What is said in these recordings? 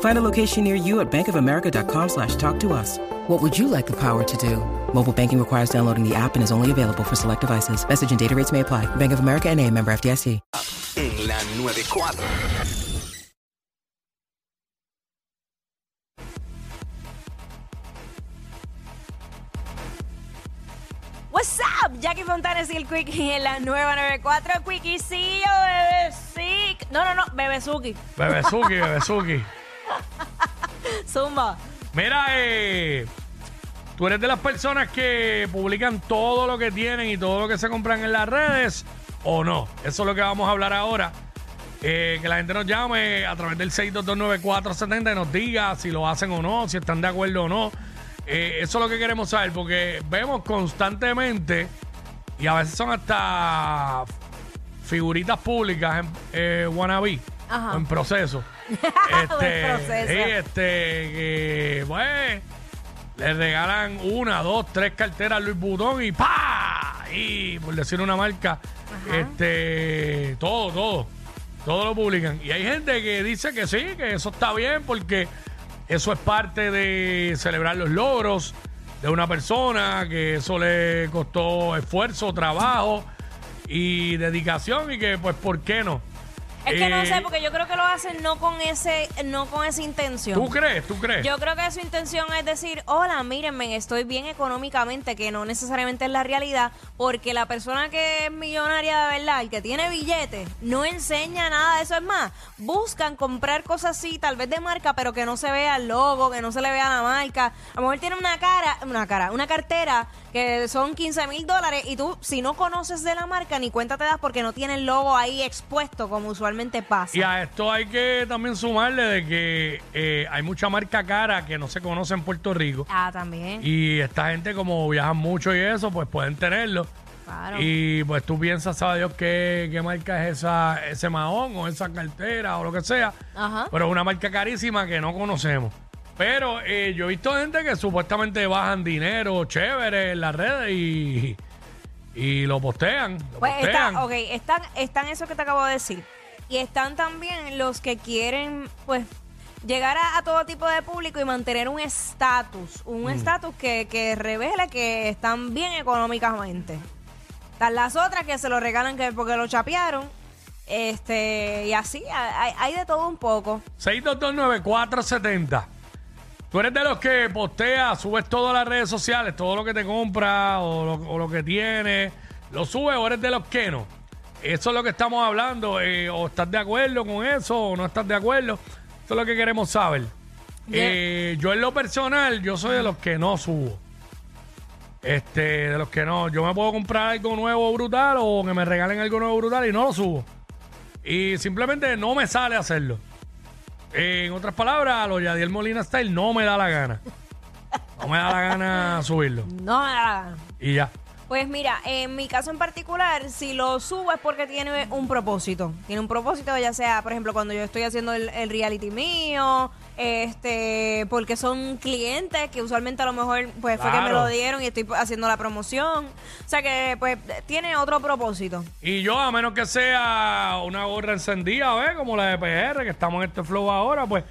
Find a location near you at bankofamerica.com slash talk to us. What would you like the power to do? Mobile banking requires downloading the app and is only available for select devices. Message and data rates may apply. Bank of America and a member FDIC. En la 94. What's up? Jackie Fontanes y el Quickie en la nueva 94. Quickiecillo, bebecic. No, no, no, bebezuki. Bebezuki, Bebezuki. Zumba. Mira, eh, tú eres de las personas que publican todo lo que tienen y todo lo que se compran en las redes o no. Eso es lo que vamos a hablar ahora. Eh, que la gente nos llame a través del 6229470 y nos diga si lo hacen o no, si están de acuerdo o no. Eh, eso es lo que queremos saber porque vemos constantemente y a veces son hasta figuritas públicas en eh, wannabe Ajá. en proceso. este, En proceso. sí, este, que, pues, le regalan una, dos, tres carteras a Luis Butón y ¡pa! Y por decir una marca, este, todo, todo, todo lo publican. Y hay gente que dice que sí, que eso está bien porque eso es parte de celebrar los logros de una persona, que eso le costó esfuerzo, trabajo y dedicación y que pues, ¿por qué no? Es que no Eh, sé, porque yo creo que lo hacen no con ese, no con esa intención. ¿Tú crees? ¿Tú crees? Yo creo que su intención es decir, hola, mírenme, estoy bien económicamente, que no necesariamente es la realidad, porque la persona que es millonaria de verdad, el que tiene billetes, no enseña nada de eso. Es más, buscan comprar cosas así, tal vez de marca, pero que no se vea el logo, que no se le vea la marca. A lo mejor tiene una cara, una cara, una cartera que son 15 mil dólares y tú, si no conoces de la marca, ni cuenta te das porque no tiene el logo ahí expuesto como usualmente pasa. Y a esto hay que también sumarle de que eh, hay mucha marca cara que no se conoce en Puerto Rico. Ah, también. Y esta gente como viajan mucho y eso, pues pueden tenerlo. Claro. Y pues tú piensas, sabe Dios, qué, qué marca es esa, ese mahón o esa cartera o lo que sea. Ajá. Pero es una marca carísima que no conocemos. Pero eh, yo he visto gente que supuestamente bajan dinero chévere en las redes y, y lo postean. Lo Pues postean. está, ok, están, están eso que te acabo de decir. Y están también los que quieren, pues, llegar a, a todo tipo de público y mantener un estatus. Mm. Un estatus que, que revele que están bien económicamente. Están las otras que se lo regalan que porque lo chapearon. Este, y así, hay, hay de todo un poco. 6229470. Tú eres de los que posteas, subes todo a las redes sociales, todo lo que te compras o lo, o lo que tienes, lo subes o eres de los que no. Eso es lo que estamos hablando. eh, o estás de acuerdo con eso o no estás de acuerdo. Eso es lo que queremos saber. Eh, yo en lo personal, yo soy de los que no subo. Este, de los que no. Yo me puedo comprar algo nuevo brutal o que me regalen algo nuevo brutal y no lo subo. Y simplemente no me sale hacerlo. En otras palabras, a lo Yadiel Molina Style no me da la gana. No me da la gana subirlo. No me da la gana. Y ya. Pues mira, en mi caso en particular, si lo subo es porque tiene un propósito. Tiene un propósito, ya sea, por ejemplo, cuando yo estoy haciendo el, el reality mío, este, porque son clientes que usualmente a lo mejor pues fue que me Claro. lo dieron y estoy haciendo la promoción. O sea que pues tiene otro propósito. Y yo, a menos que sea una gorra encendida, ¿ves? Como la de PR, que estamos en este flow ahora, pues,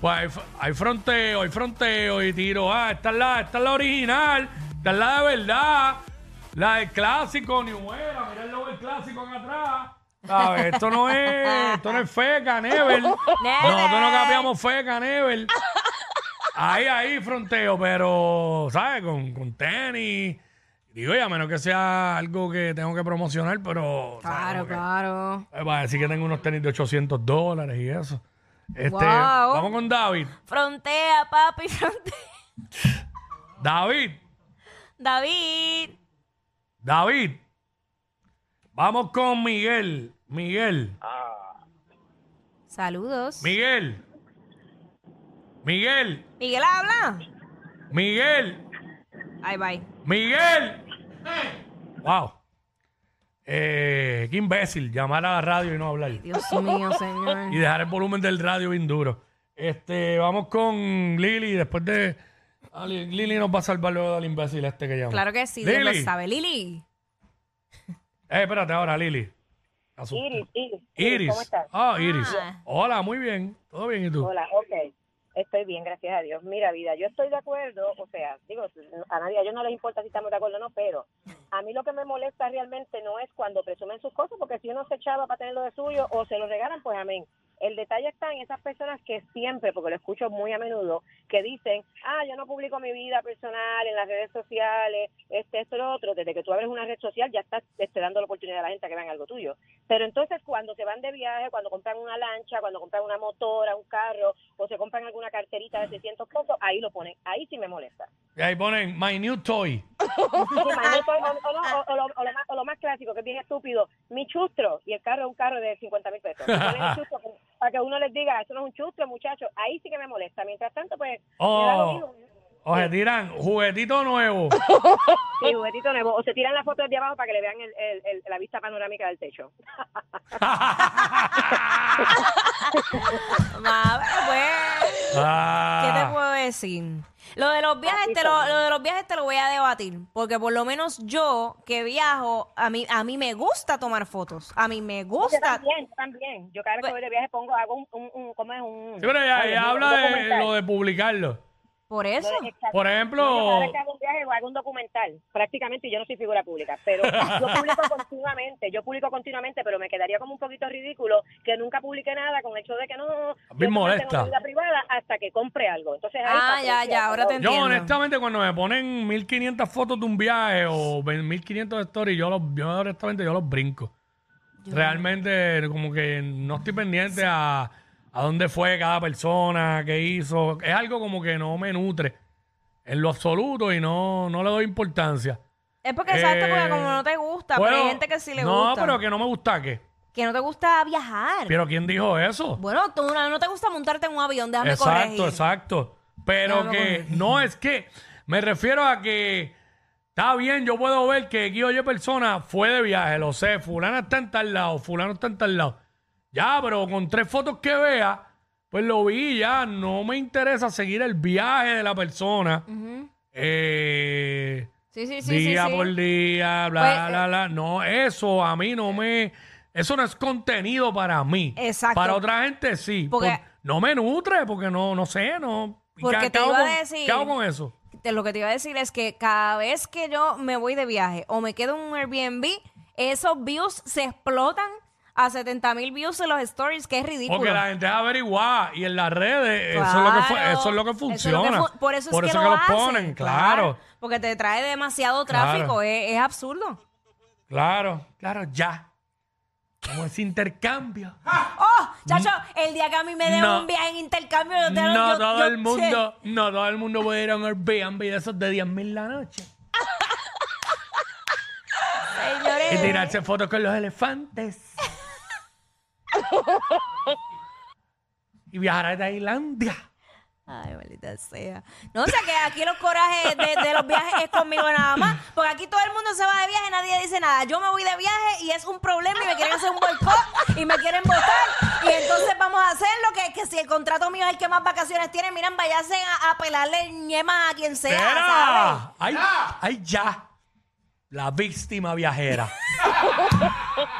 pues hay, f- hay fronteo, hay fronteo y tiro. Ah, esta es la, esta es la original, esta es la de verdad, la del clásico, ni muera, mira el logo del clásico acá atrás. ¿Sabes? Esto no es, esto no es feca, Never. Nosotros no cambiamos feca, Never. Ahí, ahí, fronteo, pero, ¿sabes? Con, con tenis. Digo, y a menos que sea algo que tengo que promocionar, pero. Claro, claro. Para decir que tengo unos tenis de 800 dólares y eso. Este, Wow. Vamos con David. Frontea, papi, frontea. David, David. David. Vamos con Miguel. Miguel. Saludos. Miguel. Miguel. Miguel habla. Miguel. Ahí bye. Miguel. Wow. Eh, qué imbécil, llamar a la radio y no hablar. Dios mío, señor. Y dejar el volumen del radio bien duro. Este, vamos con Lili después de. Ah, Li- Lili nos va a salvar luego del imbécil este que llama. Claro que sí, Dios lo Lili. sabe. Lili. Eh, espérate ahora, Lili. Iris, Iris. Iris. ¿Cómo estás? Ah, Iris. Ah. Hola, muy bien. ¿Todo bien y tú? Hola, ok. Estoy bien, gracias a Dios. Mira, vida, yo estoy de acuerdo, o sea, digo, a nadie, a ellos no les importa si estamos de acuerdo o no, pero a mí lo que me molesta realmente no es cuando presumen sus cosas, porque si uno se echaba para tener lo de suyo o se lo regalan, pues amén. El detalle está en esas personas que siempre, porque lo escucho muy a menudo, que dicen, ah, yo no publico mi vida personal en las redes sociales, este, esto, lo otro. Desde que tú abres una red social ya estás este, dando la oportunidad a la gente a que vean algo tuyo. Pero entonces cuando se van de viaje, cuando compran una lancha, cuando compran una motora, un carro, o se compran alguna carterita de 600 pesos, ahí lo ponen. Ahí sí me molesta. Y ahí ponen My New Toy. O lo más clásico, que es bien estúpido, mi chustro, y el carro es un carro de 50 mil pesos. Para que uno les diga, eso no es un chustro, muchacho. Ahí sí que me molesta. Mientras tanto, pues, me da lo Oh. O se tiran juguetito nuevo. Sí, juguetito nuevo. O se tiran la foto desde abajo para que le vean el, el- el- la vista panorámica del techo. Ma, pero pues, ¿qué te Ah. puedo decir? Lo de los viajes te lo, lo de los viajes te lo voy a debatir, porque por lo menos yo que viajo, a mí a mí me gusta tomar fotos. A mí me Yo gusta. también, yo también. Yo cada vez que Pues- voy de viaje pongo, hago un, un, un- ¿cómo es? Un, Sí, pero ella un habla de lo de publicarlo. Por eso. Por ejemplo- No, yo cada vez que hago un viaje o hago un documental, prácticamente y yo no soy figura pública, pero yo publico continuamente, yo publico continuamente, pero me quedaría como un poquito ridículo que nunca publique nada con el hecho de que no, mí yo molesta. tengo una vida privada hasta que compre algo. Entonces, ahí Ah, ya, ya, ahora te pero- Yo Entiendo. honestamente cuando me ponen 1500 fotos de un viaje o 1500 stories, yo los, yo honestamente yo los brinco. Realmente como que no estoy pendiente a, a dónde fue cada persona, qué hizo. Es algo como que no me nutre en lo absoluto y no, no le doy importancia. Es porque exacto, porque Eh, como no te gusta, pero hay gente que sí le no, gusta. pero que no me gusta qué. Que no te gusta viajar. Pero ¿quién dijo eso? Bueno, tú no, no te gusta montarte en un avión, déjame Exacto, corregir. exacto. Pero Déjame que no es que me refiero a que está bien, yo puedo ver que X o Y persona fue de viaje, lo sé, fulana está en tal lado, fulano está en tal lado. Ya, pero con tres fotos que vea, pues lo vi ya, no me interesa seguir el viaje de la persona. eh, Sí, sí, sí, día sí, sí. por día, bla, Pues, bla, bla. No, eso a mí no me... Eso no es contenido para mí. Exacto. Para otra gente sí. Porque- Por- no me nutre porque no, no sé, no... Porque ¿Qué- te hago iba a con- decir- ¿Qué hago con eso? Te- Lo que te iba a decir es que cada vez que yo me voy de viaje o me quedo en un Airbnb, esos views se explotan a 70 mil views en los stories, que es ridículo. Porque la gente es averiguada y en las redes eso, es lo que, fu- Claro. eso es lo que Eso es lo que funciona. fu- por eso es que, lo hacen, ponen, claro. Porque te trae demasiado Claro. tráfico, es, es absurdo. Claro, claro, ya. Como ese intercambio. ¡Oh! Chacho, el día que a mí me den No. un viaje en intercambio, yo te No yo- todo yo- el mundo, no todo el mundo puede ir a un Airbnb de esos de 10 mil la noche. Señores. Y tirarse fotos con los elefantes. y viajar a Tailandia. Ay, maldita sea. No, o sea que aquí los corajes de, de los viajes es conmigo nada más. Porque aquí todo el mundo se va de viaje, nadie dice nada. Yo me voy de viaje y es un problema y me quieren hacer un boicot y me quieren votar. Y entonces vamos a hacerlo, que, que si el contrato mío es el que más vacaciones tiene, miren, váyanse a, a pelarle ñemas a quien sea, ¿sabes? ¡Espera! ¡Ay, ay, ya! La víctima viajera.